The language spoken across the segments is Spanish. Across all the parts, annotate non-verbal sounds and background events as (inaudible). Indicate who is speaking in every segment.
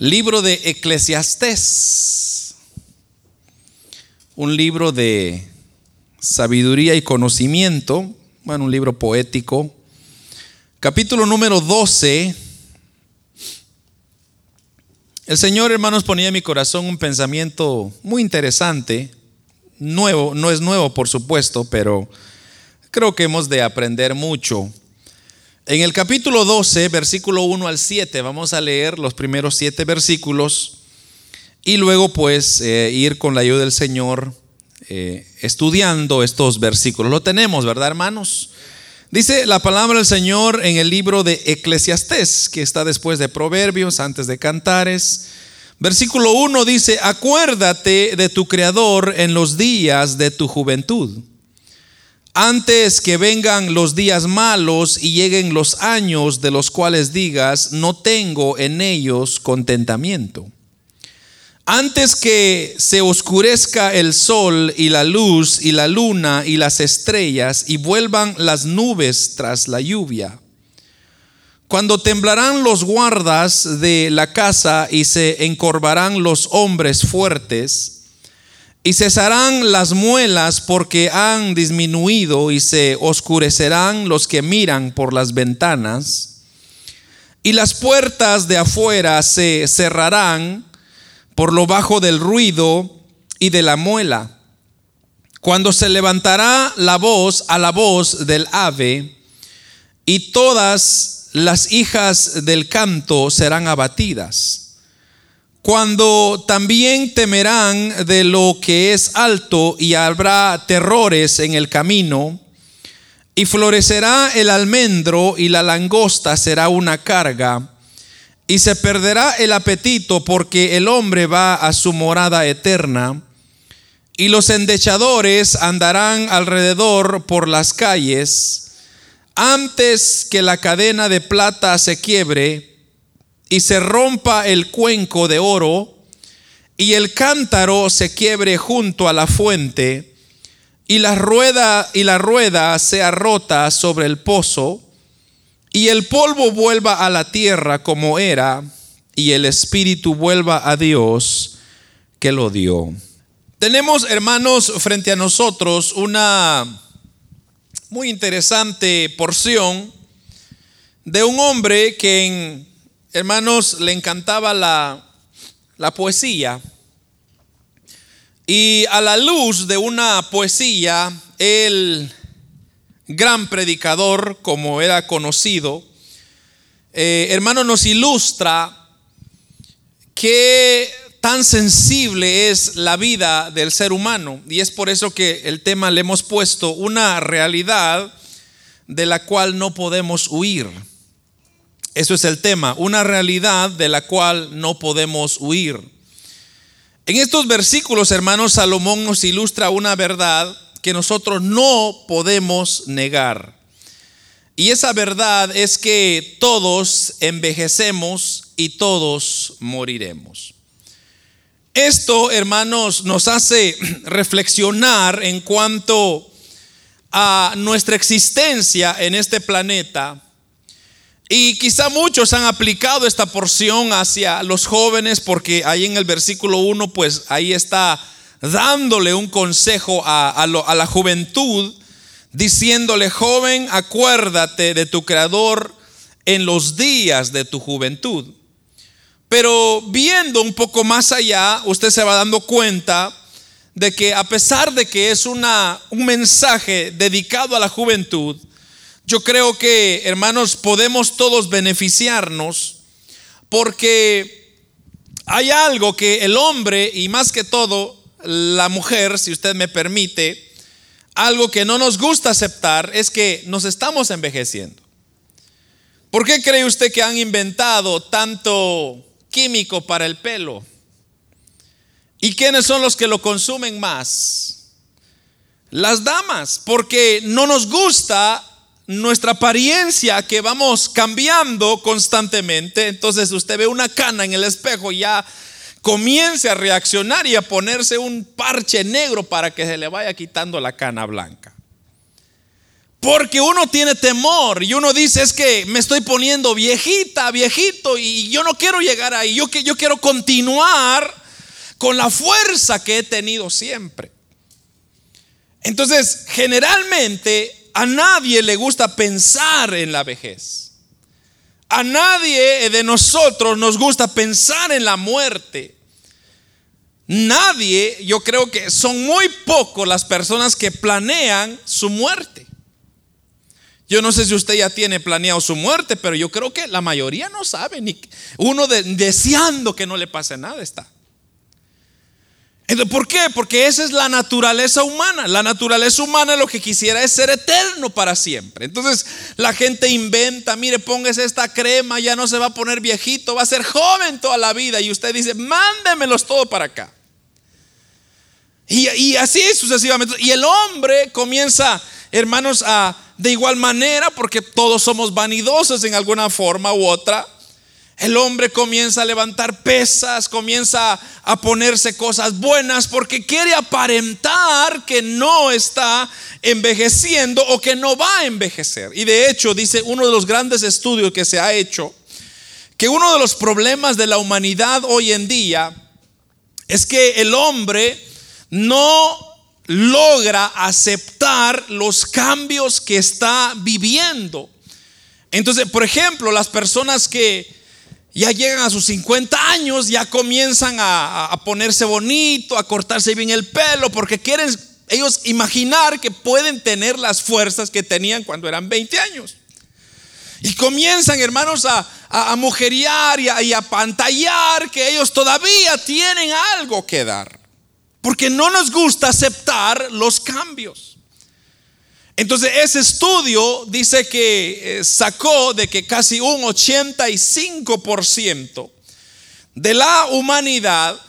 Speaker 1: Libro de Eclesiastés, un libro de sabiduría y conocimiento, bueno, un libro poético. Capítulo número 12. El Señor, hermanos, ponía en mi corazón un pensamiento muy interesante, nuevo, no es nuevo por supuesto, pero creo que hemos de aprender mucho. En el capítulo 12, versículo 1 al 7, vamos a leer los primeros siete versículos y luego pues eh, ir con la ayuda del Señor eh, estudiando estos versículos. Lo tenemos, ¿verdad, hermanos? Dice la palabra del Señor en el libro de Eclesiastés, que está después de Proverbios, antes de Cantares. Versículo 1 dice, acuérdate de tu Creador en los días de tu juventud antes que vengan los días malos y lleguen los años de los cuales digas, no tengo en ellos contentamiento. Antes que se oscurezca el sol y la luz y la luna y las estrellas y vuelvan las nubes tras la lluvia. Cuando temblarán los guardas de la casa y se encorvarán los hombres fuertes, y cesarán las muelas porque han disminuido y se oscurecerán los que miran por las ventanas. Y las puertas de afuera se cerrarán por lo bajo del ruido y de la muela. Cuando se levantará la voz a la voz del ave y todas las hijas del canto serán abatidas cuando también temerán de lo que es alto y habrá terrores en el camino, y florecerá el almendro y la langosta será una carga, y se perderá el apetito porque el hombre va a su morada eterna, y los endechadores andarán alrededor por las calles, antes que la cadena de plata se quiebre, y se rompa el cuenco de oro y el cántaro se quiebre junto a la fuente y la rueda y la rueda sea rota sobre el pozo y el polvo vuelva a la tierra como era y el espíritu vuelva a Dios que lo dio. Tenemos, hermanos, frente a nosotros una muy interesante porción de un hombre que en hermanos, le encantaba la, la poesía. Y a la luz de una poesía, el gran predicador, como era conocido, eh, hermano, nos ilustra qué tan sensible es la vida del ser humano. Y es por eso que el tema le hemos puesto una realidad de la cual no podemos huir. Eso es el tema, una realidad de la cual no podemos huir. En estos versículos, hermanos, Salomón nos ilustra una verdad que nosotros no podemos negar. Y esa verdad es que todos envejecemos y todos moriremos. Esto, hermanos, nos hace (clears throat) reflexionar en cuanto a nuestra existencia en este planeta y quizá muchos han aplicado esta porción hacia los jóvenes porque ahí en el versículo 1 pues ahí está dándole un consejo a, a la juventud diciéndole joven acuérdate de tu creador en los días de tu juventud. Pero viendo un poco más allá usted se va dando cuenta de que a pesar de que es una, un mensaje dedicado a la juventud, yo creo que, hermanos, podemos todos beneficiarnos porque hay algo que el hombre y más que todo la mujer, si usted me permite, algo que no nos gusta aceptar es que nos estamos envejeciendo. ¿Por qué cree usted que han inventado tanto químico para el pelo? ¿Y quiénes son los que lo consumen más? Las damas, porque no nos gusta nuestra apariencia que vamos cambiando constantemente. Entonces usted ve una cana en el espejo y ya comience a reaccionar y a ponerse un parche negro para que se le vaya quitando la cana blanca. Porque uno tiene temor y uno dice es que me estoy poniendo viejita, viejito y yo no quiero llegar ahí, yo, yo quiero continuar con la fuerza que he tenido siempre. Entonces, generalmente a nadie le gusta pensar en la vejez. A nadie de nosotros nos gusta pensar en la muerte. Nadie, yo creo que son muy pocos las personas que planean su muerte. Yo no sé si usted ya tiene planeado su muerte, pero yo creo que la mayoría no sabe, ni uno deseando que no le pase nada está. ¿Por qué? Porque esa es la naturaleza humana. La naturaleza humana lo que quisiera es ser eterno para siempre. Entonces la gente inventa, mire, póngase esta crema, ya no se va a poner viejito, va a ser joven toda la vida. Y usted dice, mándemelos todo para acá. Y, y así sucesivamente. Y el hombre comienza, hermanos, a de igual manera, porque todos somos vanidosos en alguna forma u otra, el hombre comienza a levantar pesas, comienza a ponerse cosas buenas porque quiere aparentar que no está envejeciendo o que no va a envejecer. Y de hecho, dice uno de los grandes estudios que se ha hecho, que uno de los problemas de la humanidad hoy en día es que el hombre no logra aceptar los cambios que está viviendo. Entonces, por ejemplo, las personas que ya llegan a sus 50 años, ya comienzan a, ponerse bonito, a cortarse bien el pelo, porque quieren ellos imaginar que pueden tener las fuerzas que tenían cuando eran 20 años. Y comienzan, hermanos, a, a, mujeriar y y a pantallar que ellos todavía tienen algo que dar. Porque no nos gusta aceptar los cambios. Entonces ese estudio dice que eh, sacó de que casi un 85% de la humanidad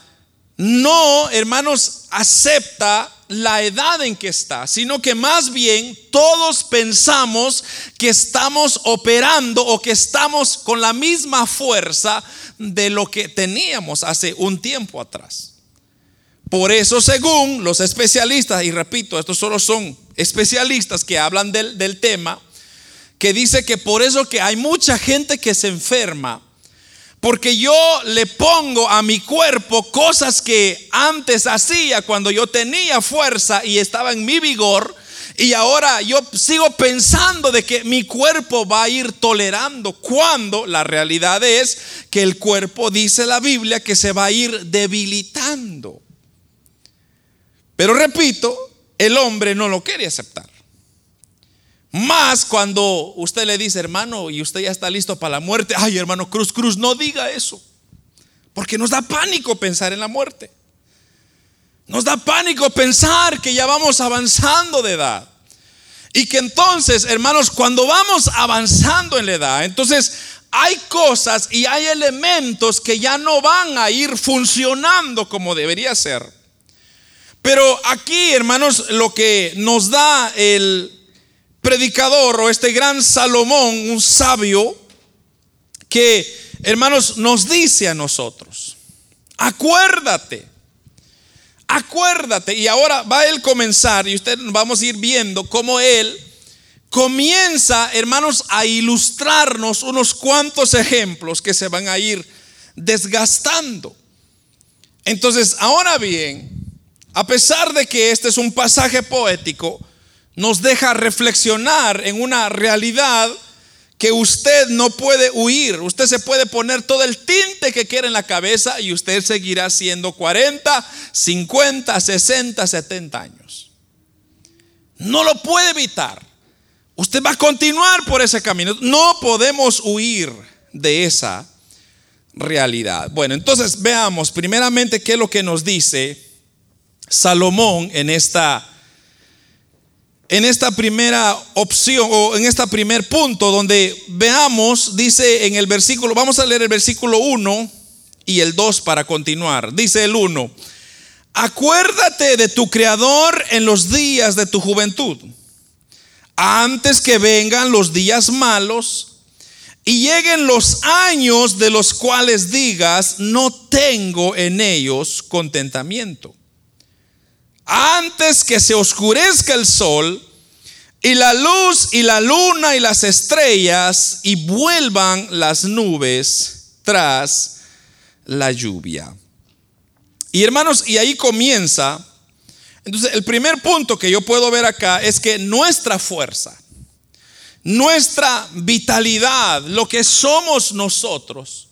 Speaker 1: no, hermanos, acepta la edad en que está, sino que más bien todos pensamos que estamos operando o que estamos con la misma fuerza de lo que teníamos hace un tiempo atrás. Por eso, según los especialistas, y repito, estos solo son especialistas que hablan del, tema, que dice que por eso que hay mucha gente que se enferma, porque yo le pongo a mi cuerpo cosas que antes hacía cuando yo tenía fuerza y estaba en mi vigor, y ahora yo sigo pensando de que mi cuerpo va a ir tolerando, cuando la realidad es que el cuerpo, dice la Biblia, que se va a ir debilitando. Pero repito, el hombre no lo quiere aceptar. Más cuando usted le dice, hermano, y usted ya está listo para la muerte. Ay, hermano Cruz, Cruz, no diga eso. Porque nos da pánico pensar en la muerte. Nos da pánico pensar que ya vamos avanzando de edad. Y que entonces, hermanos, cuando vamos avanzando en la edad, entonces hay cosas y hay elementos que ya no van a ir funcionando como debería ser. Pero aquí, hermanos, lo que nos da el predicador o este gran Salomón, un sabio, que, hermanos, nos dice a nosotros, acuérdate, acuérdate. Y ahora va él comenzar, y usted vamos a ir viendo cómo él comienza, hermanos, a ilustrarnos unos cuantos ejemplos que se van a ir desgastando. Entonces, ahora bien, a pesar de que este es un pasaje poético, nos deja reflexionar en una realidad que usted no puede huir. Usted se puede poner todo el tinte que quiera en la cabeza y usted seguirá siendo 40, 50, 60, 70 años. No lo puede evitar. Usted va a continuar por ese camino. No podemos huir de esa realidad. Bueno, entonces veamos primeramente qué es lo que nos dice Salomón en esta en esta primera opción o en este primer punto donde veamos, dice en el versículo, vamos a leer el versículo 1 y el 2 para continuar. Dice el 1, acuérdate de tu Creador en los días de tu juventud, antes que vengan los días malos y lleguen los años de los cuales digas, no tengo en ellos contentamiento antes que se oscurezca el sol y la luz y la luna y las estrellas y vuelvan las nubes tras la lluvia. Y hermanos, y ahí comienza. Entonces, el primer punto que yo puedo ver acá es que nuestra fuerza, nuestra vitalidad, lo que somos nosotros,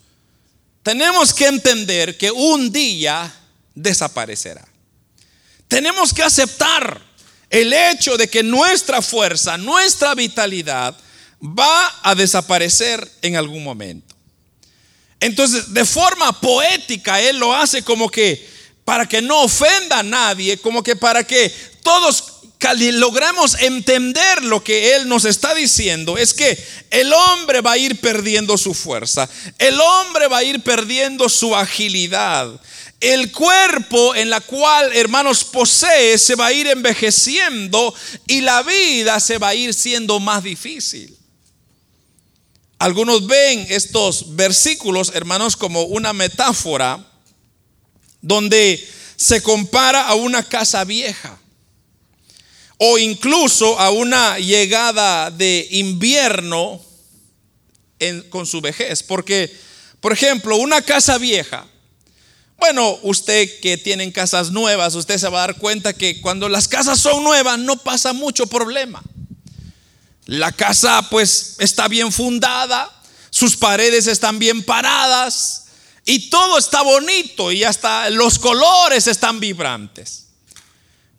Speaker 1: tenemos que entender que un día desaparecerá. Tenemos que aceptar el hecho de que nuestra fuerza, nuestra vitalidad va a desaparecer en algún momento. Entonces, de forma poética, Él lo hace como que para que no ofenda a nadie, como que para que todos logremos entender lo que Él nos está diciendo, es que el hombre va a ir perdiendo su fuerza, el hombre va a ir perdiendo su agilidad, el cuerpo en la cual, hermanos, posee se va a ir envejeciendo y la vida se va a ir siendo más difícil. Algunos ven estos versículos, hermanos, como una metáfora donde se compara a una casa vieja o incluso a una llegada de invierno con su vejez. Porque, por ejemplo, una casa vieja, bueno, usted que tiene casas nuevas, usted se va a dar cuenta que cuando las casas son nuevas no pasa mucho problema. La casa pues está bien fundada, sus paredes están bien paradas y todo está bonito y hasta los colores están vibrantes.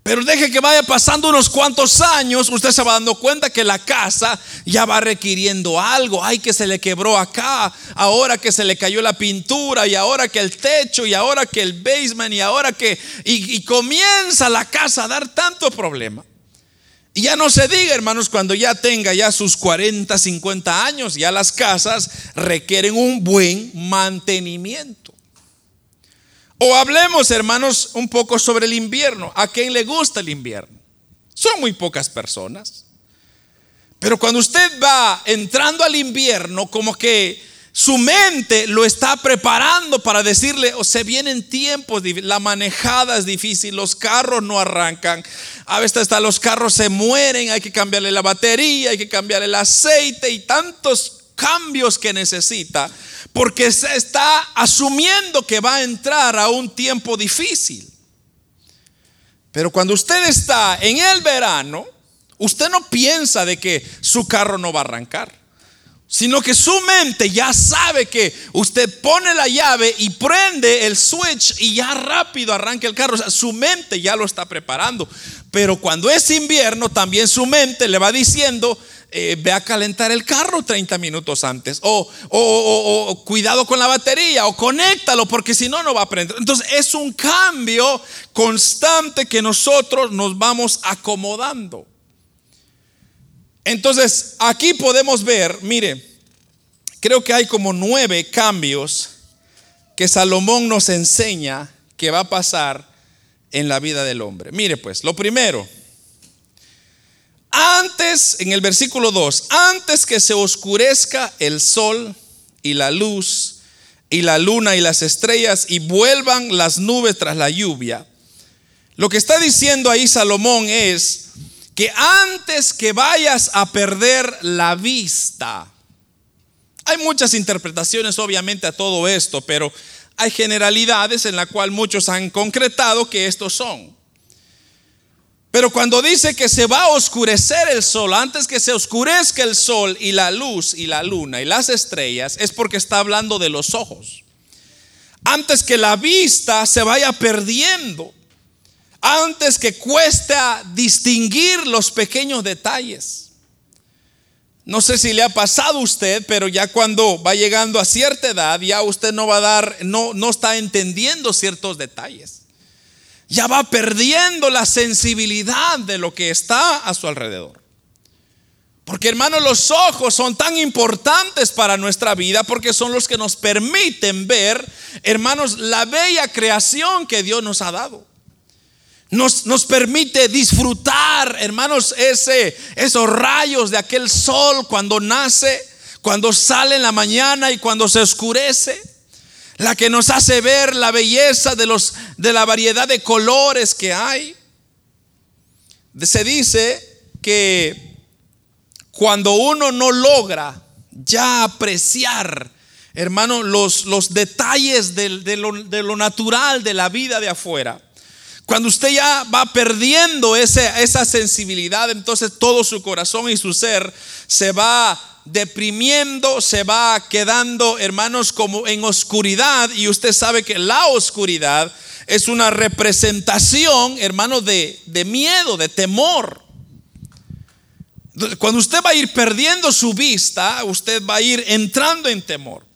Speaker 1: Pero deje que vaya pasando unos cuantos años, usted se va dando cuenta que la casa ya va requiriendo algo. Ay, que se le quebró acá, ahora que se le cayó la pintura, y ahora que el techo, y ahora que el basement, y ahora que. Y, comienza la casa a dar tanto problema. Y ya no se diga, hermanos, cuando ya tenga ya sus 40, 50 años, ya las casas requieren un buen mantenimiento. O hablemos, hermanos, un poco sobre el invierno. ¿A quién le gusta el invierno? Son muy pocas personas. Pero cuando usted va entrando al invierno, como que su mente lo está preparando para decirle, o se vienen tiempos, la manejada es difícil, los carros no arrancan, a veces hasta los carros se mueren, hay que cambiarle la batería, hay que cambiarle el aceite y tantos cambios que necesita porque se está asumiendo que va a entrar a un tiempo difícil. Pero cuando usted está en el verano, usted no piensa de que su carro no va a arrancar, sino que su mente ya sabe que usted pone la llave y prende el switch y ya rápido arranca el carro. Su mente ya lo está preparando. Pero cuando es invierno, también su mente le va diciendo, eh, ve a calentar el carro 30 minutos antes. O, cuidado con la batería. O conéctalo porque si no, no va a prender. Entonces es un cambio constante que nosotros nos vamos acomodando. Entonces aquí podemos ver, mire, creo que hay como nueve cambios que Salomón nos enseña que va a pasar en la vida del hombre. Mire pues, lo primero, antes, en el versículo 2, antes que se oscurezca el sol y la luz y la luna y las estrellas y vuelvan las nubes tras la lluvia, lo que está diciendo ahí Salomón es que antes que vayas a perder la vista, hay muchas interpretaciones obviamente a todo esto, pero hay generalidades en la cual muchos han concretado que estos son. Pero cuando dice que se va a oscurecer el sol, antes que se oscurezca el sol y la luz y la luna y las estrellas, es porque está hablando de los ojos. Antes que la vista se vaya perdiendo, antes que cuesta distinguir los pequeños detalles. No sé si le ha pasado a usted, pero ya cuando va llegando a cierta edad, ya usted no va a dar, no, no está entendiendo ciertos detalles ya va perdiendo la sensibilidad de lo que está a su alrededor. Porque hermanos, los ojos son tan importantes para nuestra vida porque son los que nos permiten ver, hermanos, la bella creación que Dios nos ha dado. Nos, nos permite disfrutar, hermanos, ese, esos rayos de aquel sol cuando nace, cuando sale en la mañana y cuando se oscurece la que nos hace ver la belleza de, los, de la variedad de colores que hay. Se dice que cuando uno no logra ya apreciar, hermano, los, los detalles de, lo, natural de la vida de afuera. Cuando usted ya va perdiendo esa sensibilidad, entonces todo su corazón y su ser se va deprimiendo, se va quedando, hermanos, como en oscuridad. Y usted sabe que la oscuridad es una representación, hermano, de, de miedo, de temor. Cuando usted va a ir perdiendo su vista, usted va a ir entrando en temor.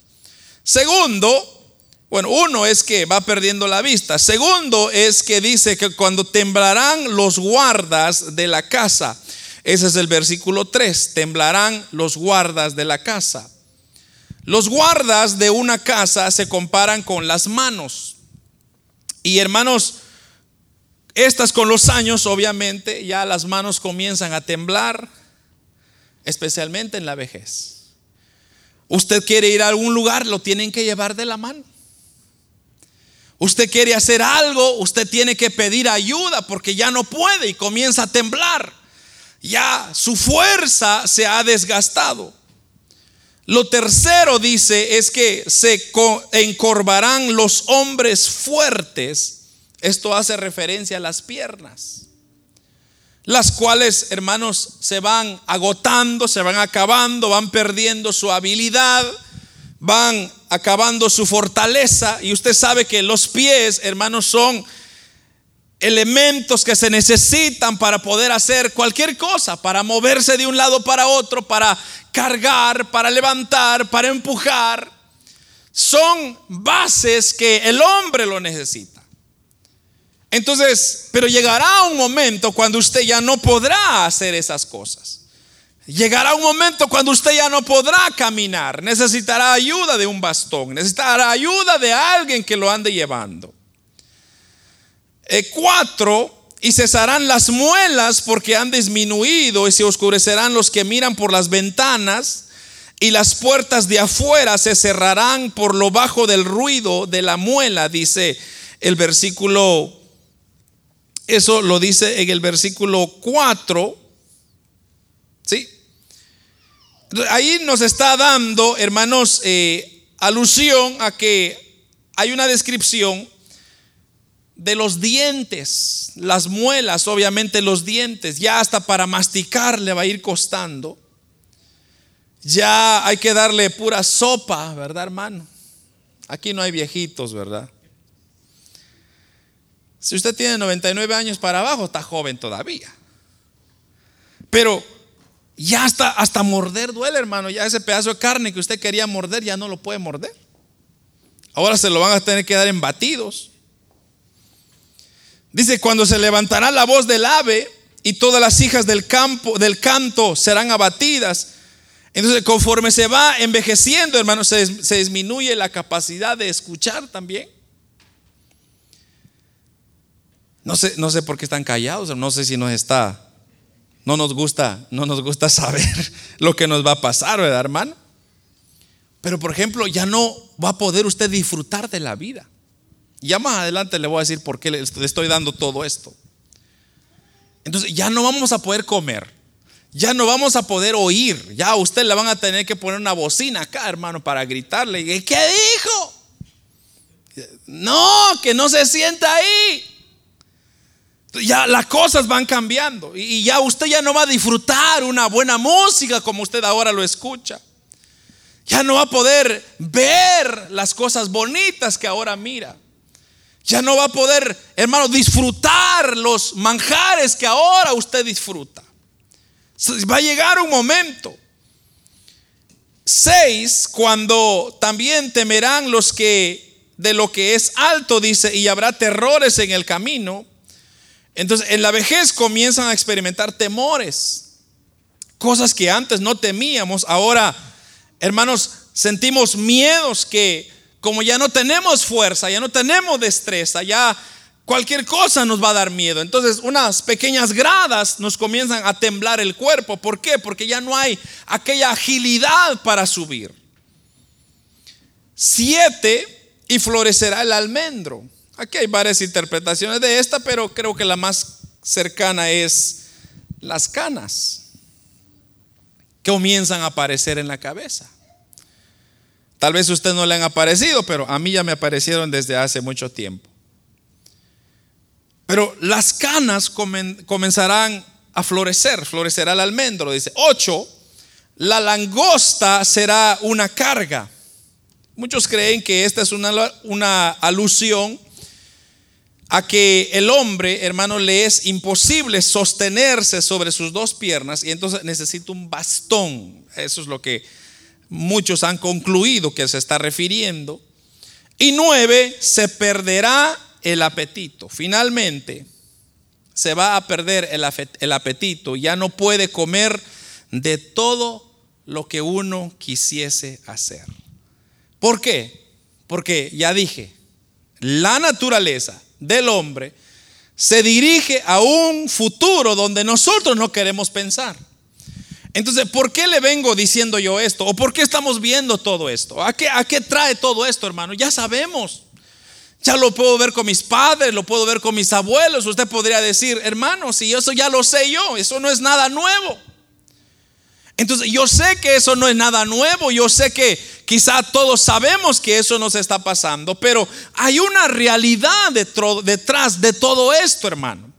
Speaker 1: Segundo, bueno, uno es que va perdiendo la vista. Segundo es que dice que cuando temblarán los guardas de la casa. Ese es el versículo 3. Temblarán los guardas de la casa. Los guardas de una casa se comparan con las manos. Y hermanos, estas con los años, obviamente, ya las manos comienzan a temblar, especialmente en la vejez. Usted quiere ir a algún lugar, lo tienen que llevar de la mano. Usted quiere hacer algo, usted tiene que pedir ayuda porque ya no puede y comienza a temblar. Ya su fuerza se ha desgastado. Lo tercero dice es que se encorvarán los hombres fuertes. Esto hace referencia a las piernas las cuales, hermanos, se van agotando, se van acabando, van perdiendo su habilidad, van acabando su fortaleza. Y usted sabe que los pies, hermanos, son elementos que se necesitan para poder hacer cualquier cosa, para moverse de un lado para otro, para cargar, para levantar, para empujar. Son bases que el hombre lo necesita. Entonces, pero llegará un momento cuando usted ya no podrá hacer esas cosas. Llegará un momento cuando usted ya no podrá caminar. Necesitará ayuda de un bastón. Necesitará ayuda de alguien que lo ande llevando. Eh, cuatro, y cesarán las muelas porque han disminuido y se oscurecerán los que miran por las ventanas y las puertas de afuera se cerrarán por lo bajo del ruido de la muela, dice el versículo eso lo dice en el versículo 4. ¿Sí? Ahí nos está dando, hermanos, eh, alusión a que hay una descripción de los dientes, las muelas, obviamente los dientes, ya hasta para masticar le va a ir costando. Ya hay que darle pura sopa, ¿verdad, hermano? Aquí no hay viejitos, ¿verdad? Si usted tiene 99 años para abajo, está joven todavía. Pero ya hasta, hasta morder duele, hermano. Ya ese pedazo de carne que usted quería morder, ya no lo puede morder. Ahora se lo van a tener que dar en batidos. Dice, cuando se levantará la voz del ave y todas las hijas del campo, del canto serán abatidas. Entonces, conforme se va envejeciendo, hermano, se disminuye la capacidad de escuchar también. No sé, no sé por qué están callados, no sé si nos está, no nos gusta, no nos gusta (laughs) saber lo que nos va a pasar, ¿verdad, hermano? Pero por ejemplo, ya no va a poder usted disfrutar de la vida. Ya más adelante le voy a decir por qué le estoy dando todo esto. Entonces ya no vamos a poder comer, ya no vamos a poder oír, ya a usted le van a tener que poner una bocina acá, hermano, para gritarle. ¿Qué dijo? No, que no se sienta ahí. Ya las cosas van cambiando y ya usted ya no va a disfrutar una buena música como usted ahora lo escucha. Ya no va a poder ver las cosas bonitas que ahora mira. Ya no va a poder, hermano, disfrutar los manjares que ahora usted disfruta. Va a llegar un momento. Seis, cuando también temerán los que de lo que es alto, dice, y habrá terrores en el camino entonces, en la vejez comienzan a experimentar temores, cosas que antes no temíamos, ahora, hermanos, sentimos miedos que como ya no tenemos fuerza, ya no tenemos destreza, ya cualquier cosa nos va a dar miedo. Entonces, unas pequeñas gradas nos comienzan a temblar el cuerpo. ¿Por qué? Porque ya no hay aquella agilidad para subir. Siete, y florecerá el almendro. Aquí hay varias interpretaciones de esta, pero creo que la más cercana es las canas. comienzan a aparecer en la cabeza. Tal vez a usted no le han aparecido, pero a mí ya me aparecieron desde hace mucho tiempo. Pero las canas comenzarán a florecer, florecerá el almendro. Dice, ocho, la langosta será una carga. Muchos creen que esta es una, una alusión a que el hombre, hermano, le es imposible sostenerse sobre sus dos piernas y entonces necesita un bastón. Eso es lo que muchos han concluido que se está refiriendo. Y nueve, se perderá el apetito. Finalmente, se va a perder el apetito. Ya no puede comer de todo lo que uno quisiese hacer. ¿Por qué? Porque ya dije, la naturaleza del hombre se dirige a un futuro donde nosotros no queremos pensar. Entonces, ¿por qué le vengo diciendo yo esto? ¿O por qué estamos viendo todo esto? ¿A qué, trae todo esto, hermano? Ya sabemos. Ya lo puedo ver con mis padres, lo puedo ver con mis abuelos. Usted podría decir, hermano, si eso ya lo sé yo, eso no es nada nuevo. Entonces yo sé que eso no es nada nuevo, yo sé que quizá todos sabemos que eso nos está pasando, pero hay una realidad detrás de todo esto, hermano.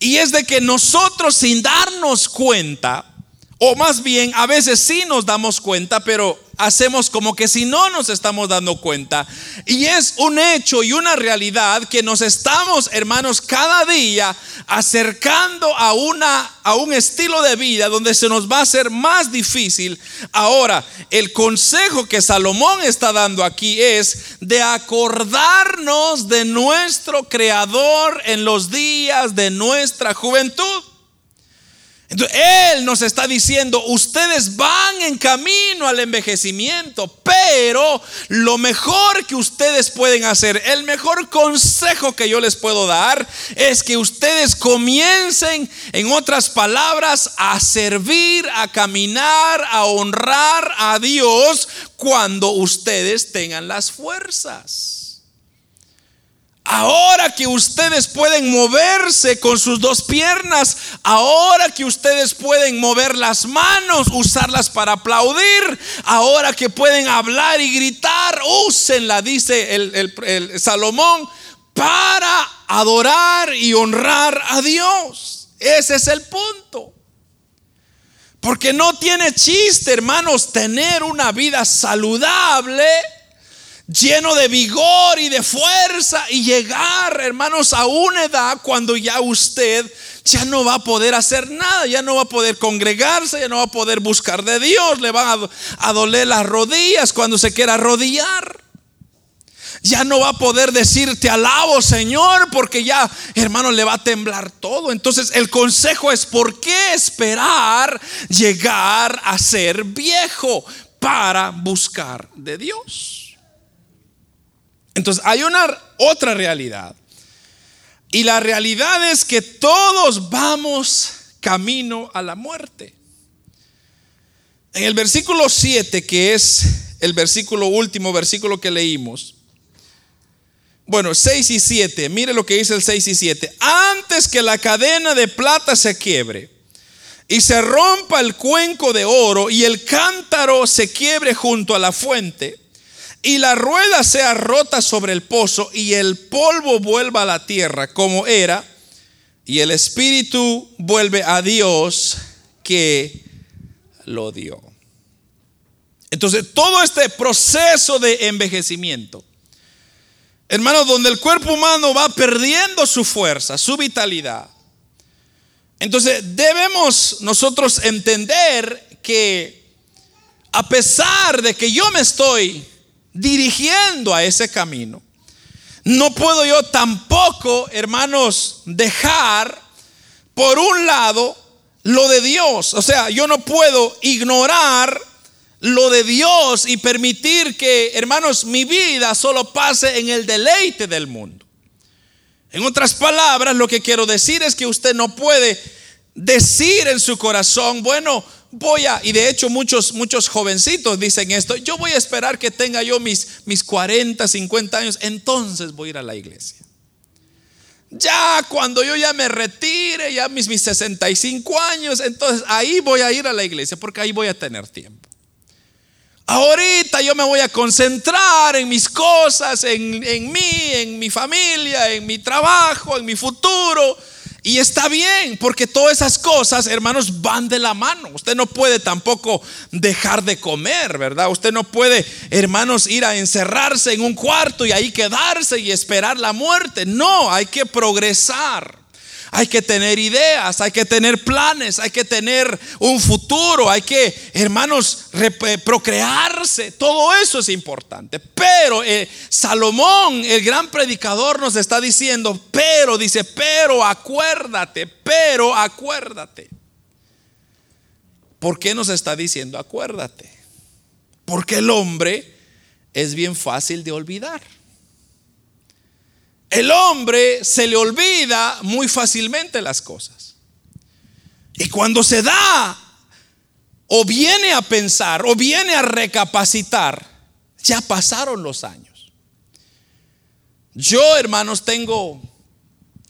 Speaker 1: Y es de que nosotros sin darnos cuenta, o más bien a veces sí nos damos cuenta, pero hacemos como que si no nos estamos dando cuenta. Y es un hecho y una realidad que nos estamos, hermanos, cada día acercando a, una, a un estilo de vida donde se nos va a hacer más difícil. Ahora, el consejo que Salomón está dando aquí es de acordarnos de nuestro Creador en los días de nuestra juventud. Entonces, Él nos está diciendo, ustedes van en camino al envejecimiento, pero lo mejor que ustedes pueden hacer, el mejor consejo que yo les puedo dar, es que ustedes comiencen, en otras palabras, a servir, a caminar, a honrar a Dios cuando ustedes tengan las fuerzas. Ahora que ustedes pueden moverse con sus dos piernas, ahora que ustedes pueden mover las manos, usarlas para aplaudir, ahora que pueden hablar y gritar, úsenla, dice el, Salomón, para adorar y honrar a Dios. Ese es el punto. Porque no tiene chiste, hermanos, tener una vida saludable lleno de vigor y de fuerza y llegar, hermanos, a una edad cuando ya usted ya no va a poder hacer nada, ya no va a poder congregarse, ya no va a poder buscar de Dios, le van a, doler las rodillas cuando se quiera arrodillar. Ya no va a poder decir te alabo Señor porque ya hermano le va a temblar todo. Entonces el consejo es por qué esperar llegar a ser viejo para buscar de Dios. Entonces hay una otra realidad. Y la realidad es que todos vamos camino a la muerte. En el versículo 7, que es el versículo último, versículo que leímos. Bueno, 6 y 7, mire lo que dice el 6 y 7. Antes que la cadena de plata se quiebre y se rompa el cuenco de oro y el cántaro se quiebre junto a la fuente, y la rueda sea rota sobre el pozo y el polvo vuelva a la tierra como era y el espíritu vuelve a Dios que lo dio. Entonces, todo este proceso de envejecimiento, hermanos, donde el cuerpo humano va perdiendo su fuerza, su vitalidad. Entonces, debemos nosotros entender que a pesar de que yo me estoy dirigiendo a ese camino. No puedo yo tampoco, hermanos, dejar por un lado lo de Dios. O sea, yo no puedo ignorar lo de Dios y permitir que, hermanos, mi vida solo pase en el deleite del mundo. En otras palabras, lo que quiero decir es que usted no puede decir en su corazón, bueno, voy a, y de hecho muchos, muchos jovencitos dicen esto, yo voy a esperar que tenga yo mis, mis 40, 50 años, entonces voy a ir a la iglesia. Ya cuando yo ya me retire, ya mis, mis 65 años, entonces ahí voy a ir a la iglesia porque ahí voy a tener tiempo. Ahorita yo me voy a concentrar en mis cosas, en, en mí, en mi familia, en mi trabajo, en mi futuro. Y está bien, porque todas esas cosas, hermanos, van de la mano. Usted no puede tampoco dejar de comer, ¿verdad? Usted no puede, hermanos, ir a encerrarse en un cuarto y ahí quedarse y esperar la muerte. No, hay que progresar. Hay que tener ideas, hay que tener planes, hay que tener un futuro, hay que, hermanos, eh, procrearse. Todo eso es importante. Pero eh, Salomón, el gran predicador, nos está diciendo, pero, dice, pero acuérdate, pero acuérdate. ¿Por qué nos está diciendo acuérdate? Porque el hombre es bien fácil de olvidar. El hombre se le olvida muy fácilmente las cosas. Y cuando se da o viene a pensar o viene a recapacitar, ya pasaron los años. Yo, hermanos, tengo,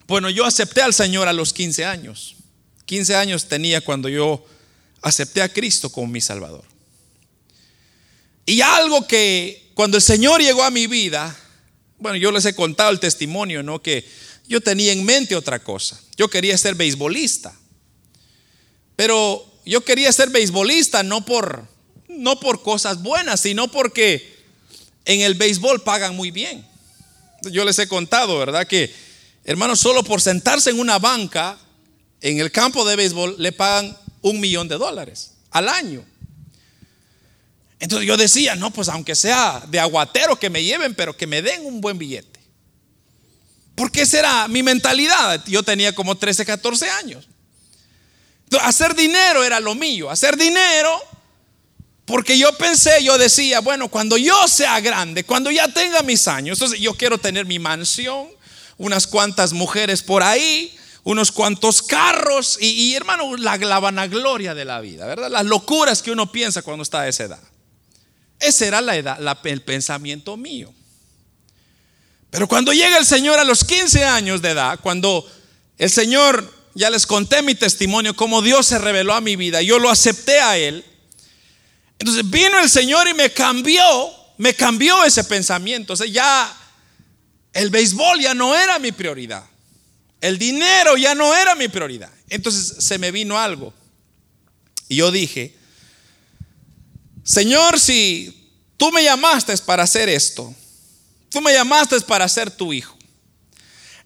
Speaker 1: bueno, yo acepté al Señor a los 15 años. 15 años tenía cuando yo acepté a Cristo como mi Salvador. Y algo que cuando el Señor llegó a mi vida, bueno, yo les he contado el testimonio, ¿no? Que yo tenía en mente otra cosa. Yo quería ser beisbolista. Pero yo quería ser beisbolista no por, no por cosas buenas, sino porque en el béisbol pagan muy bien. Yo les he contado, ¿verdad? Que, hermanos, solo por sentarse en una banca en el campo de béisbol le pagan un millón de dólares al año. Entonces yo decía, no, pues aunque sea de aguatero que me lleven, pero que me den un buen billete. Porque esa era mi mentalidad. Yo tenía como 13, 14 años. hacer dinero era lo mío. Hacer dinero, porque yo pensé, yo decía, bueno, cuando yo sea grande, cuando ya tenga mis años, entonces yo quiero tener mi mansión, unas cuantas mujeres por ahí, unos cuantos carros y, hermano, la, la vanagloria de la vida, ¿verdad? Las locuras que uno piensa cuando está a esa edad. Ese era la edad, el pensamiento mío. Pero cuando llega el Señor a los 15 años de edad, cuando el Señor, ya les conté mi testimonio, cómo Dios se reveló a mi vida, yo lo acepté a Él. Entonces vino el Señor y me cambió, me cambió ese pensamiento. O sea, ya el béisbol ya no era mi prioridad. El dinero ya no era mi prioridad. Entonces se me vino algo. Y yo dije, Señor, si tú me llamaste para hacer esto, tú me llamaste para ser tu hijo.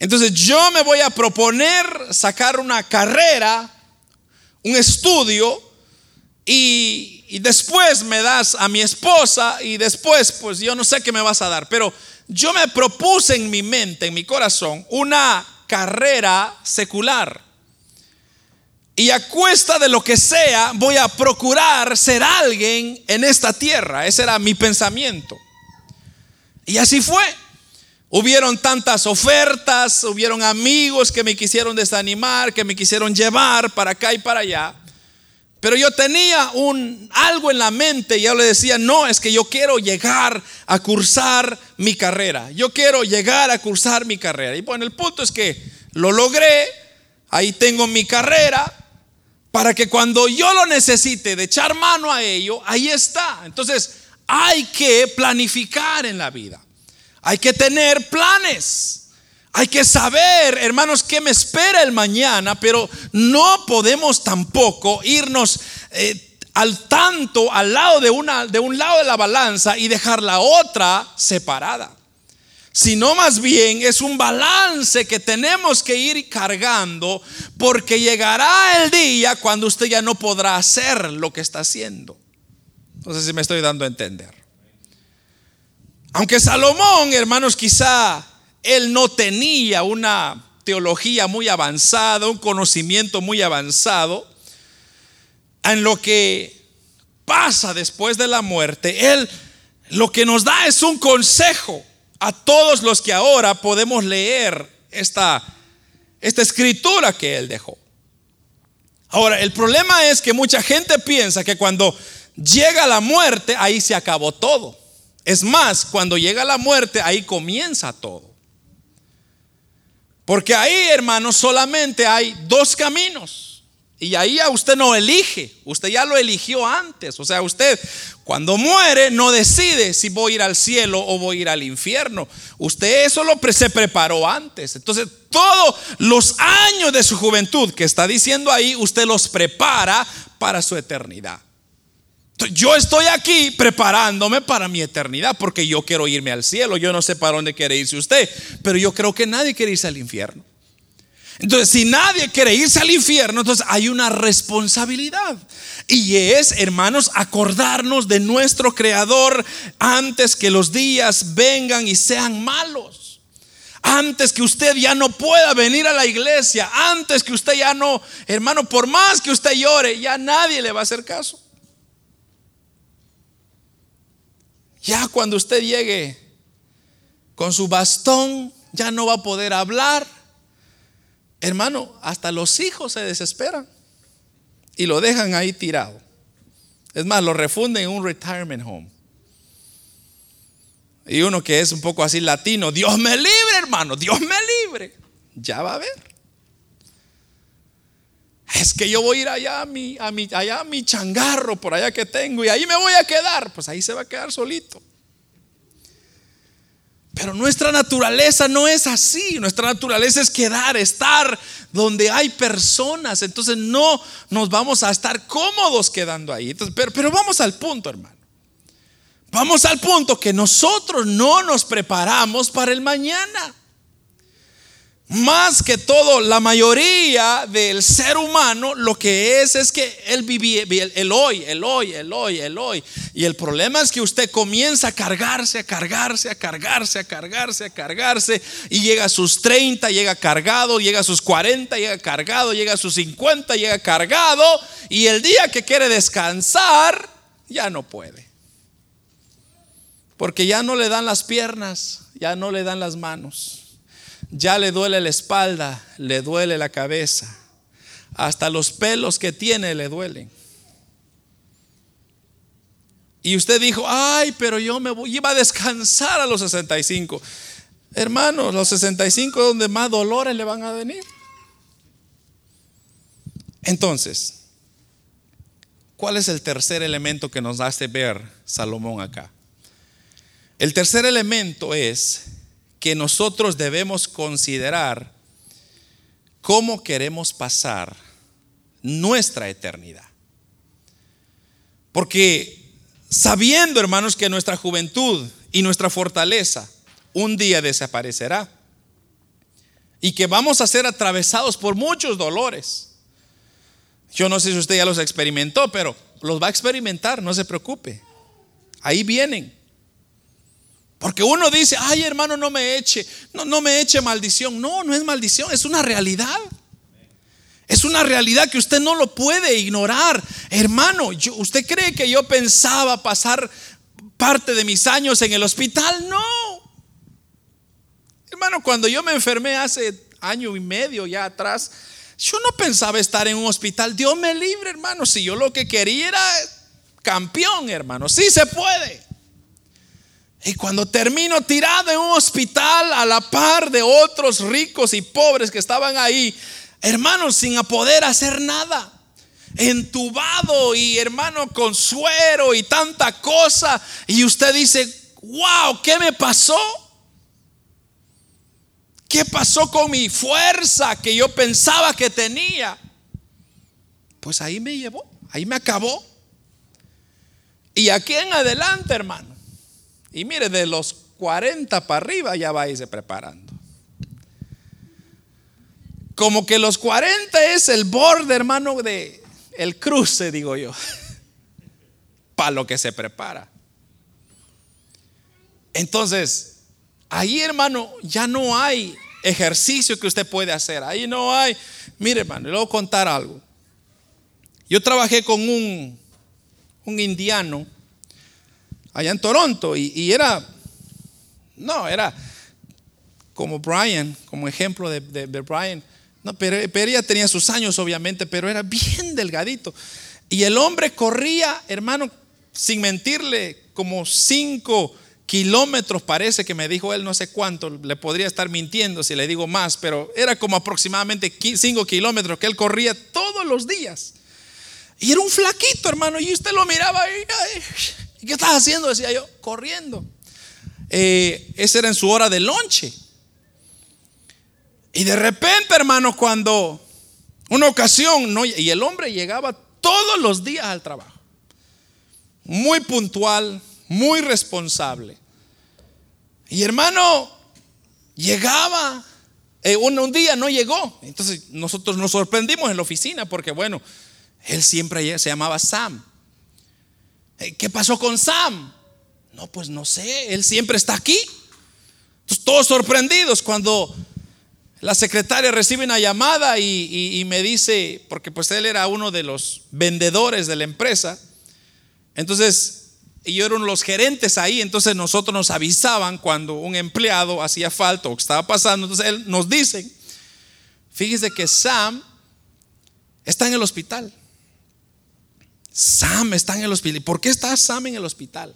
Speaker 1: Entonces yo me voy a proponer sacar una carrera, un estudio, y, y, después me das a mi esposa y después, pues yo no sé qué me vas a dar, pero yo me propuse en mi mente, en mi corazón, una carrera secular. Y a cuesta de lo que sea, voy a procurar ser alguien en esta tierra. Ese era mi pensamiento. Y así fue. Hubieron tantas ofertas, hubieron amigos que me quisieron desanimar, que me quisieron llevar para acá y para allá. Pero yo tenía un algo en la mente y yo le decía, "No, es que yo quiero llegar a cursar mi carrera. Yo quiero llegar a cursar mi carrera." Y bueno, el punto es que lo logré. Ahí tengo mi carrera, para que cuando yo lo necesite de echar mano a ello, ahí está. Entonces, hay que planificar en la vida. Hay que tener planes. Hay que saber, hermanos, qué me espera el mañana, pero no podemos tampoco irnos eh, al tanto al lado de, una, de un lado de la balanza y dejar la otra separada sino más bien es un balance que tenemos que ir cargando porque llegará el día cuando usted ya no podrá hacer lo que está haciendo. No sé si me estoy dando a entender. Aunque Salomón, hermanos, quizá él no tenía una teología muy avanzada, un conocimiento muy avanzado en lo que pasa después de la muerte, él lo que nos da es un consejo a todos los que ahora podemos leer esta, esta escritura que él dejó. Ahora, el problema es que mucha gente piensa que cuando llega la muerte, ahí se acabó todo. Es más, cuando llega la muerte, ahí comienza todo. Porque ahí, hermanos, solamente hay dos caminos. Y ahí a usted no elige, usted ya lo eligió antes. O sea, usted cuando muere no decide si voy a ir al cielo o voy a ir al infierno. Usted eso lo se preparó antes. Entonces, todos los años de su juventud que está diciendo ahí, usted los prepara para su eternidad. Yo estoy aquí preparándome para mi eternidad porque yo quiero irme al cielo. Yo no sé para dónde quiere irse usted, pero yo creo que nadie quiere irse al infierno. Entonces, si nadie quiere irse al infierno, entonces hay una responsabilidad. Y es, hermanos, acordarnos de nuestro Creador antes que los días vengan y sean malos. Antes que usted ya no pueda venir a la iglesia. Antes que usted ya no, hermano, por más que usted llore, ya nadie le va a hacer caso. Ya cuando usted llegue con su bastón, ya no va a poder hablar Hermano, hasta los hijos se desesperan y lo dejan ahí tirado. Es más, lo refunden en un retirement home. Y uno que es un poco así latino, Dios me libre, hermano, Dios me libre. Ya va a ver. Es que yo voy a ir allá a mi, a mi, allá a mi changarro por allá que tengo y ahí me voy a quedar. Pues ahí se va a quedar solito. Pero nuestra naturaleza no es así. Nuestra naturaleza es quedar, estar donde hay personas. Entonces no nos vamos a estar cómodos quedando ahí. pero, vamos al punto, hermano. Vamos al punto que nosotros no nos preparamos para el mañana. Más que todo, la mayoría del ser humano lo que es es que él vivía el, hoy, el hoy, el hoy, el hoy. Y el problema es que usted comienza a cargarse, a cargarse, a cargarse, a cargarse, a cargarse. Y llega a sus 30, llega cargado, llega a sus 40, llega cargado, llega a sus 50, llega cargado. Y el día que quiere descansar, ya no puede. Porque ya no le dan las piernas, ya no le dan las manos ya le duele la espalda, le duele la cabeza, hasta los pelos que tiene le duelen. Y usted dijo, ay, pero yo me voy, iba a descansar a los 65. Hermanos, los 65 es donde más dolores le van a venir. Entonces, ¿cuál es el tercer elemento que nos hace ver Salomón acá? El tercer elemento es que nosotros debemos considerar cómo queremos pasar nuestra eternidad. Porque sabiendo, hermanos, que nuestra juventud y nuestra fortaleza un día desaparecerá y que vamos a ser atravesados por muchos dolores. Yo no sé si usted ya los experimentó, pero los va a experimentar, no se preocupe. Ahí vienen. Porque uno dice, ay hermano, no me eche, no, no me eche maldición. No, no es maldición, es una realidad. Es una realidad que usted no lo puede ignorar. Hermano, ¿usted cree que yo pensaba pasar parte de mis años en el hospital? No. Hermano, cuando yo me enfermé hace año y medio ya atrás, yo no pensaba estar en un hospital. Dios me libre, hermano. Si yo lo que quería era campeón, hermano. Sí se puede. Y cuando termino tirado en un hospital a la par de otros ricos y pobres que estaban ahí, hermanos, sin poder hacer nada, entubado y hermano con suero y tanta cosa, y usted dice, wow, ¿qué me pasó? ¿Qué pasó con mi fuerza que yo pensaba que tenía? Pues ahí me llevó, ahí me acabó. Y aquí en adelante, hermano y mire, de los 40 para arriba ya va a irse preparando. Como que los 40 es el borde, hermano, de el cruce, digo yo. (laughs) Para lo que se prepara. Entonces, ahí, hermano, ya no hay ejercicio que usted puede hacer. Ahí no hay. Mire, hermano, le voy a contar algo. Yo trabajé con un, un indiano allá en Toronto y, era, no, era como Brian, como ejemplo de, Brian. No, pero, ella tenía sus años, obviamente, pero era bien (laughs) delgadito. Y el hombre corría, hermano, sin mentirle, como 5 kilómetros parece que me dijo él no sé cuánto, le podría estar mintiendo si le digo más, pero era como aproximadamente 5 kilómetros que él corría todos los días. Y era un flaquito, hermano, y usted lo miraba y, ¿qué estás haciendo? Decía yo, corriendo. Eh, esa era en su hora de lonche. Y de repente, hermano, cuando una ocasión, no, y el hombre llegaba todos los días al trabajo, muy puntual, muy responsable. Y hermano, llegaba, eh, un, día no llegó. Entonces nosotros nos sorprendimos en la oficina porque, bueno, él siempre se llamaba Sam. Eh, ¿Qué pasó con Sam? No, pues no sé, él siempre está aquí. Entonces, todos sorprendidos cuando la secretaria recibe una llamada y, me dice, porque pues él era uno de los vendedores de la empresa, entonces yo era uno de los gerentes ahí, entonces nosotros nos avisaban cuando un empleado hacía falta o que estaba pasando, entonces él nos dice, fíjese que Sam está en el hospital. Sam está en el hospital. ¿Por qué está Sam en el hospital?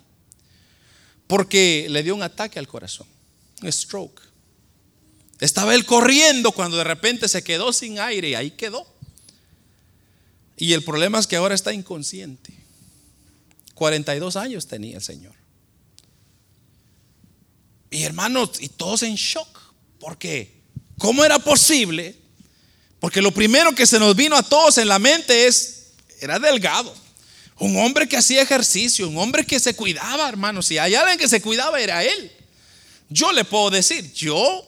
Speaker 1: Porque le dio un ataque al corazón, un stroke. Estaba él corriendo cuando de repente se quedó sin aire y ahí quedó. Y el problema es que ahora está inconsciente. 42 años tenía el Señor. Y hermanos, y todos en shock, porque ¿cómo era posible? Porque lo primero que se nos vino a todos en la mente es, era delgado. Un hombre que hacía ejercicio, un hombre que se cuidaba, hermanos. Si hay alguien que se cuidaba, era él. Yo le puedo decir, yo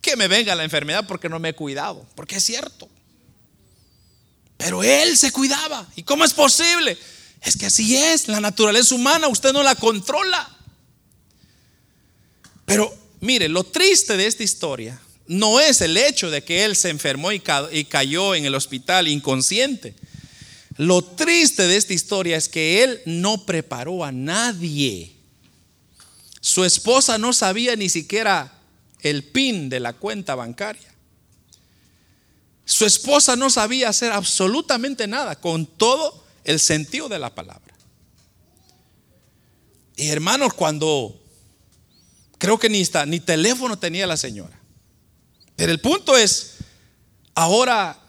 Speaker 1: que me venga la enfermedad porque no me he cuidado, porque es cierto. Pero él se cuidaba. ¿Y cómo es posible? Es que así es, la naturaleza humana usted no la controla. Pero mire, lo triste de esta historia no es el hecho de que él se enfermó y cayó en el hospital inconsciente. Lo triste de esta historia es que él no preparó a nadie. Su esposa no sabía ni siquiera el PIN de la cuenta bancaria. Su esposa no sabía hacer absolutamente nada. Con todo, el sentido de la palabra. Y hermanos, cuando creo que ni, está, ni teléfono tenía la señora. Pero el punto es, ahora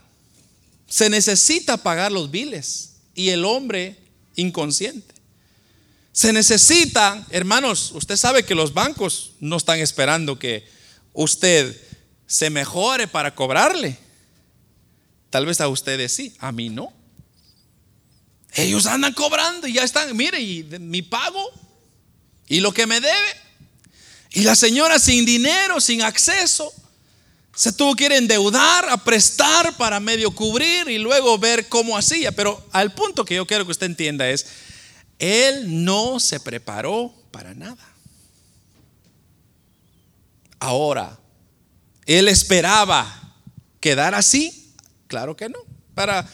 Speaker 1: se necesita pagar los biles y el hombre inconsciente. Se necesita, hermanos, usted sabe que los bancos no están esperando que usted se mejore para cobrarle. Tal vez a ustedes sí, a mí no. Ellos andan cobrando y ya están, mire, y mi pago y lo que me debe. Y la señora sin dinero, sin acceso, se tuvo que ir a endeudar, a prestar para medio cubrir y luego ver cómo hacía. Pero al punto que yo quiero que usted entienda es, él no se preparó para nada. Ahora, él esperaba quedar así. Claro que no. Para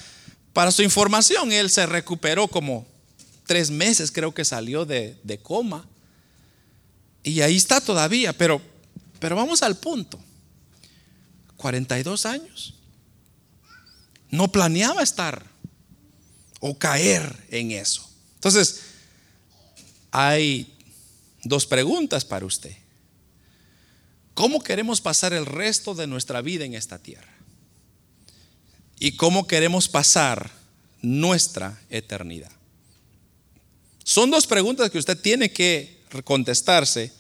Speaker 1: para su información, él se recuperó como tres meses, creo que salió de, coma. Y ahí está todavía, pero, pero vamos al punto. 42 años. No planeaba estar o caer en eso. Entonces, hay dos preguntas para usted. ¿Cómo queremos pasar el resto de nuestra vida en esta tierra? y cómo queremos pasar nuestra eternidad. Son dos preguntas que usted tiene que contestarse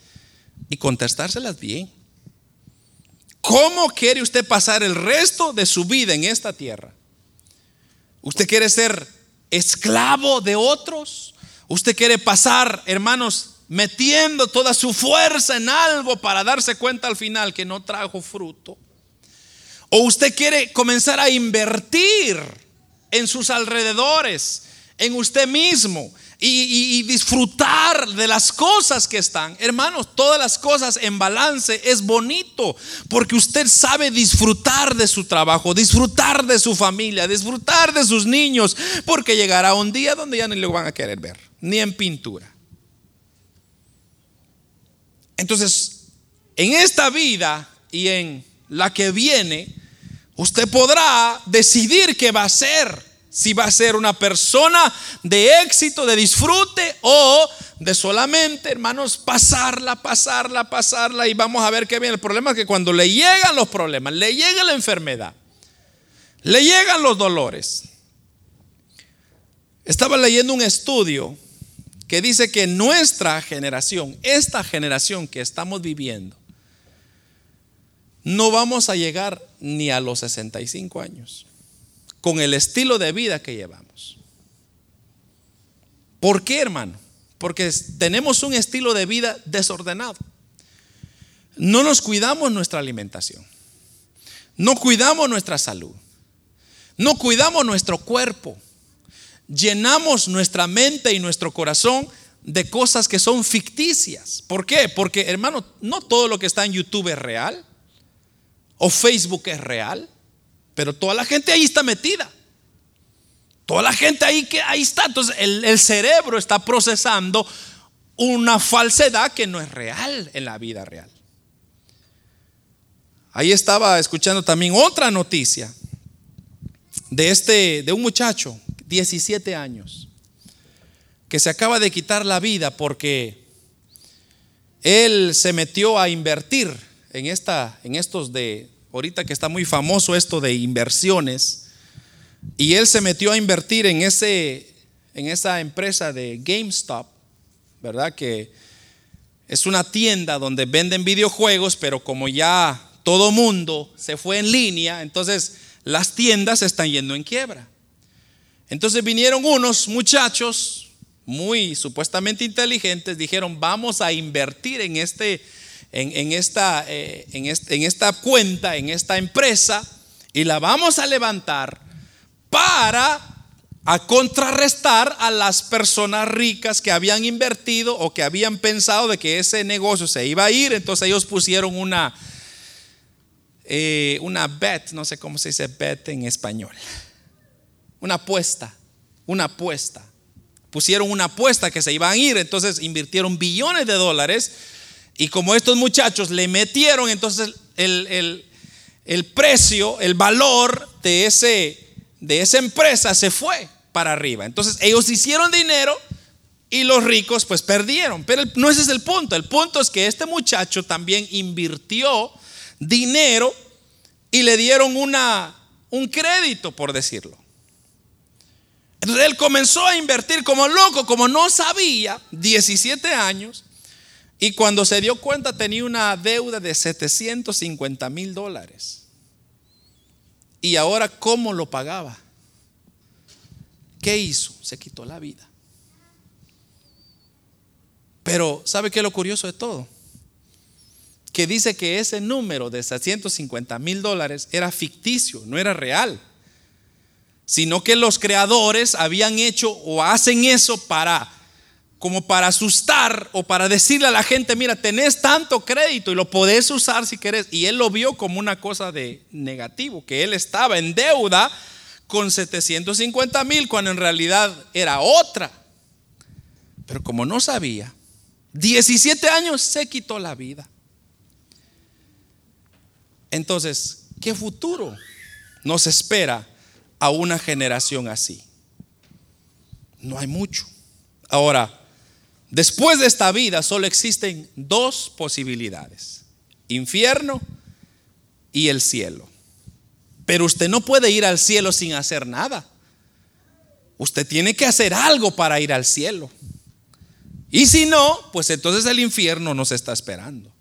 Speaker 1: y contestárselas bien. ¿Cómo quiere usted pasar el resto de su vida en esta tierra? ¿Usted quiere ser esclavo de otros? ¿Usted quiere pasar, hermanos, metiendo toda su fuerza en algo para darse cuenta al final que no trajo fruto? O usted quiere comenzar a invertir en sus alrededores, en usted mismo y, disfrutar de las cosas que están. Hermanos, todas las cosas en balance es bonito porque usted sabe disfrutar de su trabajo, disfrutar de su familia, disfrutar de sus niños, porque llegará un día donde ya ni lo van a querer ver, ni en pintura. Entonces, en esta vida y en la que viene, usted podrá decidir qué va a hacer. Si va a ser una persona de éxito, de disfrute o de solamente, hermanos, pasarla, pasarla, pasarla y vamos a ver qué viene. El problema es que cuando le llegan los problemas, le llega la enfermedad, le llegan los dolores. Estaba leyendo un estudio que dice que nuestra generación, esta generación que estamos viviendo, no vamos a llegar ni a los 65 años con el estilo de vida que llevamos. ¿Por qué, hermano? Porque tenemos un estilo de vida desordenado. No nos cuidamos nuestra alimentación. No cuidamos nuestra salud. No cuidamos nuestro cuerpo. Llenamos nuestra mente y nuestro corazón de cosas que son ficticias. ¿Por qué? Porque, hermano, no todo lo que está en YouTube es real. O Facebook es real. Pero toda la gente ahí está metida. Toda la gente ahí que ahí está. Entonces el, cerebro está procesando una falsedad que no es real en la vida real. Ahí estaba escuchando también otra noticia de este de un muchacho, 17 años, que se acaba de quitar la vida porque él se metió a invertir en esta en estos de ahorita que está muy famoso esto de inversiones y él se metió a invertir en, ese, en esa empresa de GameStop, ¿verdad? Que es una tienda donde venden videojuegos, pero como ya todo mundo se fue en línea, entonces las tiendas están yendo en quiebra. Entonces vinieron unos muchachos muy supuestamente inteligentes, dijeron, vamos a invertir en, este, en, esta, eh, en, esta cuenta, en esta empresa, y la vamos a levantar para a contrarrestar a las personas ricas que habían invertido o que habían pensado de que ese negocio se iba a ir. Entonces ellos pusieron una, eh, una bet, no sé cómo se dice bet en español, una apuesta, una apuesta. Pusieron una apuesta que se iban a ir, entonces invirtieron billones de dólares y como estos muchachos le metieron, entonces el, el precio, el valor de ese de esa empresa se fue para arriba. Entonces ellos hicieron dinero y los ricos pues perdieron. Pero no ese es el punto. El punto es que este muchacho también invirtió dinero y le dieron una, un crédito, por decirlo. Entonces él comenzó a invertir como loco, como no sabía, 17 años, y cuando se dio cuenta tenía una deuda de 750 mil dólares. Y ahora, ¿cómo lo pagaba? ¿Qué hizo? Se quitó la vida. Pero, ¿sabe qué es lo curioso de todo? Que dice que ese número de 650 mil dólares era ficticio, no era real. Sino que los creadores habían hecho o hacen eso para como para asustar o para decirle a la gente, mira, tenés tanto crédito y lo podés usar si querés. Y él lo vio como una cosa de negativo, que él estaba en deuda con 750 mil cuando en realidad era otra. Pero como no sabía, 17 años se quitó la vida. Entonces, ¿qué futuro nos espera a una generación así? No hay mucho. Ahora, Después de esta vida solo existen dos posibilidades, infierno y el cielo. Pero usted no puede ir al cielo sin hacer nada. Usted tiene que hacer algo para ir al cielo. Y si no, pues entonces el infierno nos está esperando.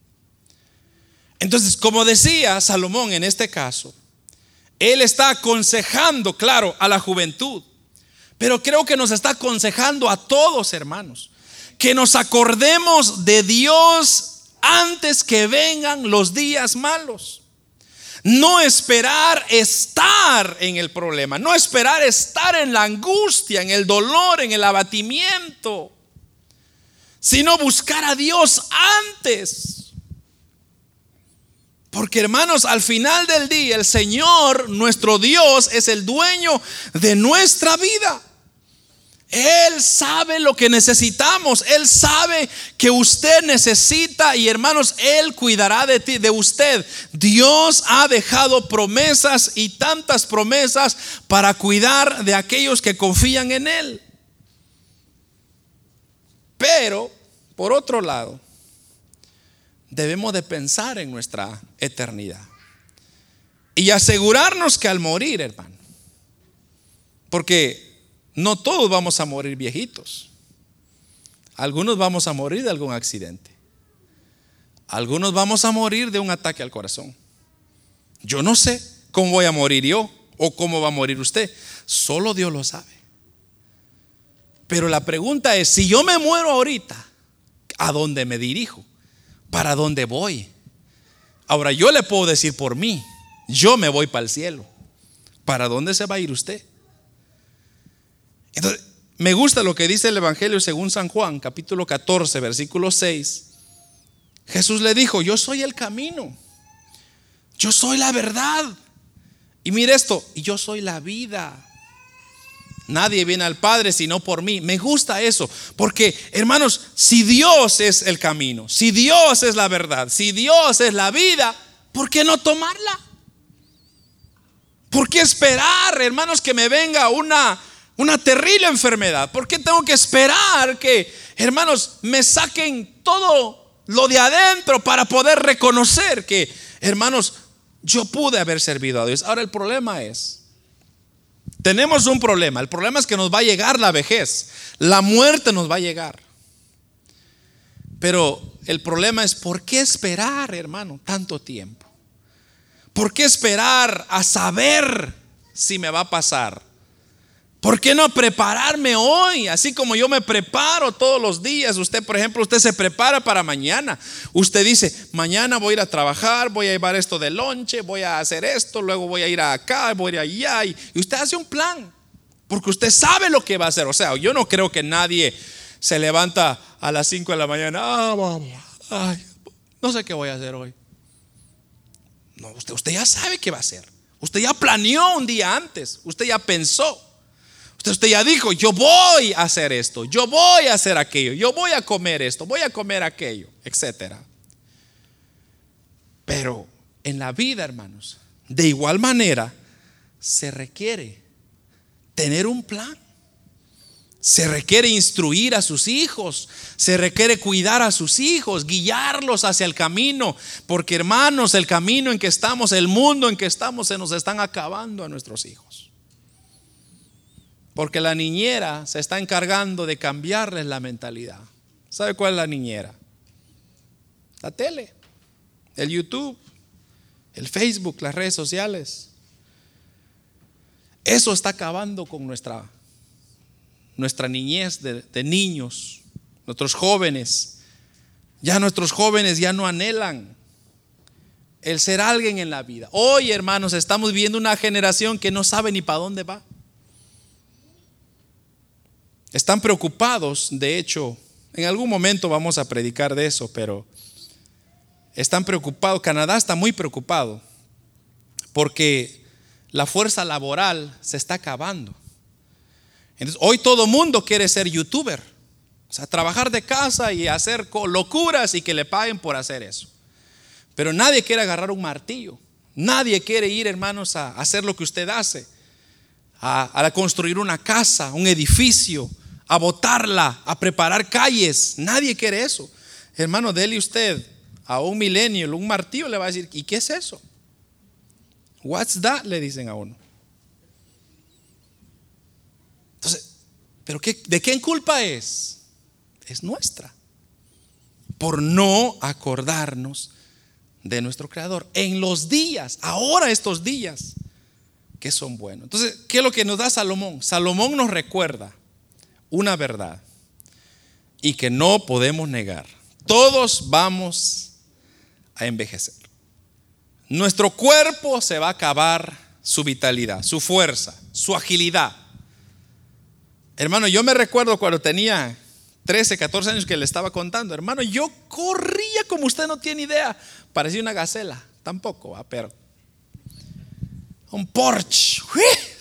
Speaker 1: Entonces, como decía Salomón en este caso, él está aconsejando, claro, a la juventud, pero creo que nos está aconsejando a todos, hermanos que nos acordemos de Dios antes que vengan los días malos. No esperar estar en el problema, no esperar estar en la angustia, en el dolor, en el abatimiento, sino buscar a Dios antes. Porque hermanos, al final del día el Señor, nuestro Dios, es el dueño de nuestra vida. Él sabe lo que necesitamos. Él sabe que usted necesita y hermanos, Él cuidará de ti, de usted. Dios ha dejado promesas y tantas promesas para cuidar de aquellos que confían en Él. Pero, por otro lado, debemos de pensar en nuestra eternidad y asegurarnos que al morir, hermano, porque no todos vamos a morir viejitos. Algunos vamos a morir de algún accidente. Algunos vamos a morir de un ataque al corazón. Yo no sé cómo voy a morir yo o cómo va a morir usted. Solo Dios lo sabe. Pero la pregunta es, si yo me muero ahorita, ¿a dónde me dirijo? ¿Para dónde voy? Ahora yo le puedo decir por mí, yo me voy para el cielo. ¿Para dónde se va a ir usted? Entonces, me gusta lo que dice el Evangelio según San Juan, capítulo 14, versículo 6. Jesús le dijo, yo soy el camino, yo soy la verdad. Y mire esto, yo soy la vida. Nadie viene al Padre sino por mí. Me gusta eso, porque hermanos, si Dios es el camino, si Dios es la verdad, si Dios es la vida, ¿por qué no tomarla? ¿Por qué esperar, hermanos, que me venga una una terrible enfermedad. ¿Por qué tengo que esperar que, hermanos, me saquen todo lo de adentro para poder reconocer que, hermanos, yo pude haber servido a Dios? Ahora el problema es, tenemos un problema. El problema es que nos va a llegar la vejez. La muerte nos va a llegar. Pero el problema es, ¿por qué esperar, hermano, tanto tiempo? ¿Por qué esperar a saber si me va a pasar? ¿Por qué no prepararme hoy? Así como yo me preparo todos los días. Usted, por ejemplo, usted se prepara para mañana. Usted dice, mañana voy a ir a trabajar, voy a llevar esto de lonche, voy a hacer esto, luego voy a ir acá, voy a ir allá. Y usted hace un plan, porque usted sabe lo que va a hacer. O sea, yo no creo que nadie se levanta a las 5 de la mañana. Ah, no sé qué voy a hacer hoy. No, usted, usted ya sabe qué va a hacer. Usted ya planeó un día antes. Usted ya pensó. Usted ya dijo, yo voy a hacer esto, yo voy a hacer aquello, yo voy a comer esto, voy a comer aquello, etcétera. Pero en la vida, hermanos, de igual manera, se requiere tener un plan. Se requiere instruir a sus hijos, se requiere cuidar a sus hijos, guiarlos hacia el camino, porque hermanos, el camino en que estamos, el mundo en que estamos, se nos están acabando a nuestros hijos. Porque la niñera se está encargando de cambiarles la mentalidad. ¿Sabe cuál es la niñera? La tele, el YouTube, el Facebook, las redes sociales. Eso está acabando con nuestra, nuestra niñez de, de niños, nuestros jóvenes. Ya nuestros jóvenes ya no anhelan el ser alguien en la vida. Hoy, hermanos, estamos viviendo una generación que no sabe ni para dónde va. Están preocupados, de hecho, en algún momento vamos a predicar de eso, pero están preocupados, Canadá está muy preocupado porque la fuerza laboral se está acabando. Entonces, hoy todo mundo quiere ser youtuber, o sea, trabajar de casa y hacer locuras y que le paguen por hacer eso. Pero nadie quiere agarrar un martillo, nadie quiere ir, hermanos, a hacer lo que usted hace, a, a construir una casa, un edificio, a botarla, a preparar calles. Nadie quiere eso. Hermano, dele usted a un milenio, un martillo, le va a decir, ¿y qué es eso? What's that? Le dicen a uno. Entonces, ¿pero qué, de quién culpa es? Es nuestra. Por no acordarnos de nuestro Creador. En los días, ahora estos días, que son buenos. Entonces, ¿qué es lo que nos da Salomón? Salomón nos recuerda una verdad y que no podemos negar. Todos vamos a envejecer. Nuestro cuerpo se va a acabar su vitalidad, su fuerza, su agilidad. Hermano, yo me recuerdo cuando tenía 13, 14 años que le estaba contando, hermano, yo corría como usted no tiene idea. Parecía una gacela, tampoco, pero un Porsche.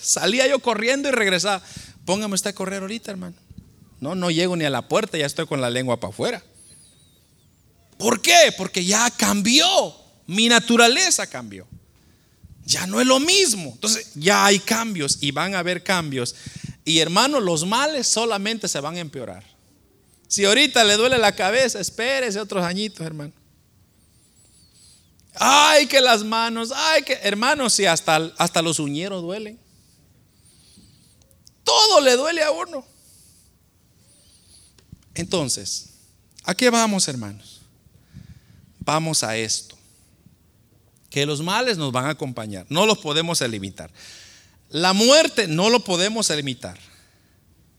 Speaker 1: Salía yo corriendo y regresaba. Póngame usted a correr ahorita, hermano. No, no llego ni a la puerta, ya estoy con la lengua para afuera. ¿Por qué? Porque ya cambió. Mi naturaleza cambió. Ya no es lo mismo. Entonces ya hay cambios y van a haber cambios. Y hermano, los males solamente se van a empeorar. Si ahorita le duele la cabeza, espérese otros añitos, hermano. Ay, que las manos, ay, que hermanos, si hasta, hasta los uñeros duelen. Todo le duele a uno. Entonces, ¿a qué vamos, hermanos? Vamos a esto. Que los males nos van a acompañar. No los podemos eliminar. La muerte no lo podemos eliminar.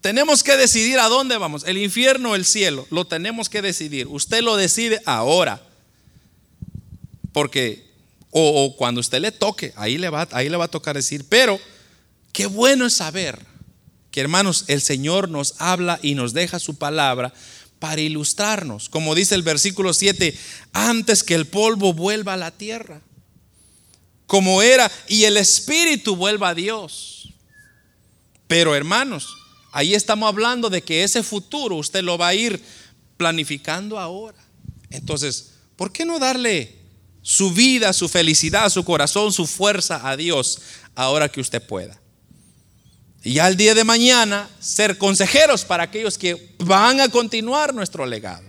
Speaker 1: Tenemos que decidir a dónde vamos. El infierno o el cielo. Lo tenemos que decidir. Usted lo decide ahora. Porque, o, cuando usted le toque, ahí le, va, ahí le va a tocar decir, pero qué bueno es saber que hermanos, el Señor nos habla y nos deja su palabra para ilustrarnos. Como dice el versículo 7, antes que el polvo vuelva a la tierra, como era, y el espíritu vuelva a Dios. Pero hermanos, ahí estamos hablando de que ese futuro usted lo va a ir planificando ahora. Entonces, ¿por qué no darle su vida, su felicidad, su corazón, su fuerza a Dios ahora que usted pueda. Y al día de mañana ser consejeros para aquellos que van a continuar nuestro legado.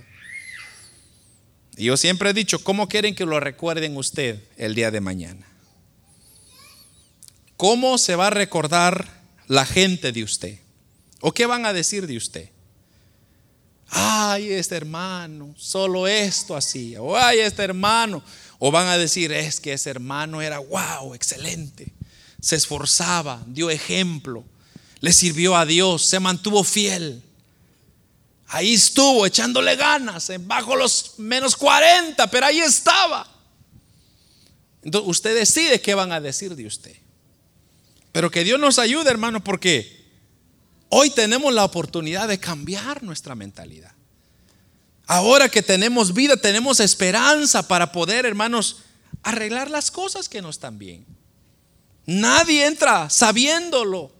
Speaker 1: Y yo siempre he dicho, ¿cómo quieren que lo recuerden usted el día de mañana? ¿Cómo se va a recordar la gente de usted? ¿O qué van a decir de usted? Ay, este hermano, solo esto hacía. O ay, este hermano, o van a decir, es que ese hermano era wow, excelente. Se esforzaba, dio ejemplo, le sirvió a Dios, se mantuvo fiel. Ahí estuvo echándole ganas, bajo los menos 40, pero ahí estaba. Entonces usted decide qué van a decir de usted. Pero que Dios nos ayude, hermano, porque hoy tenemos la oportunidad de cambiar nuestra mentalidad. Ahora que tenemos vida, tenemos esperanza para poder, hermanos, arreglar las cosas que no están bien. Nadie entra sabiéndolo.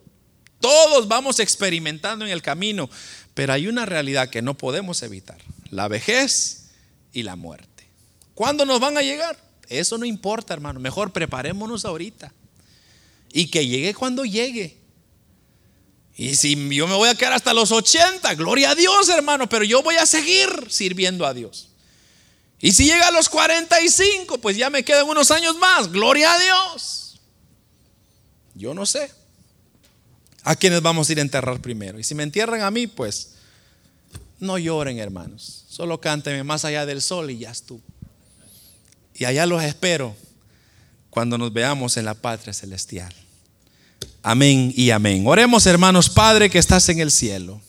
Speaker 1: Todos vamos experimentando en el camino, pero hay una realidad que no podemos evitar, la vejez y la muerte. ¿Cuándo nos van a llegar? Eso no importa, hermano. Mejor preparémonos ahorita. Y que llegue cuando llegue. Y si yo me voy a quedar hasta los 80, gloria a Dios, hermano, pero yo voy a seguir sirviendo a Dios. Y si llega a los 45, pues ya me quedan unos años más, gloria a Dios. Yo no sé a quiénes vamos a ir a enterrar primero. Y si me entierran a mí, pues no lloren, hermanos. Solo cántenme más allá del sol y ya estuvo. Y allá los espero cuando nos veamos en la patria celestial. Amén y amén. Oremos hermanos, Padre que estás en el cielo.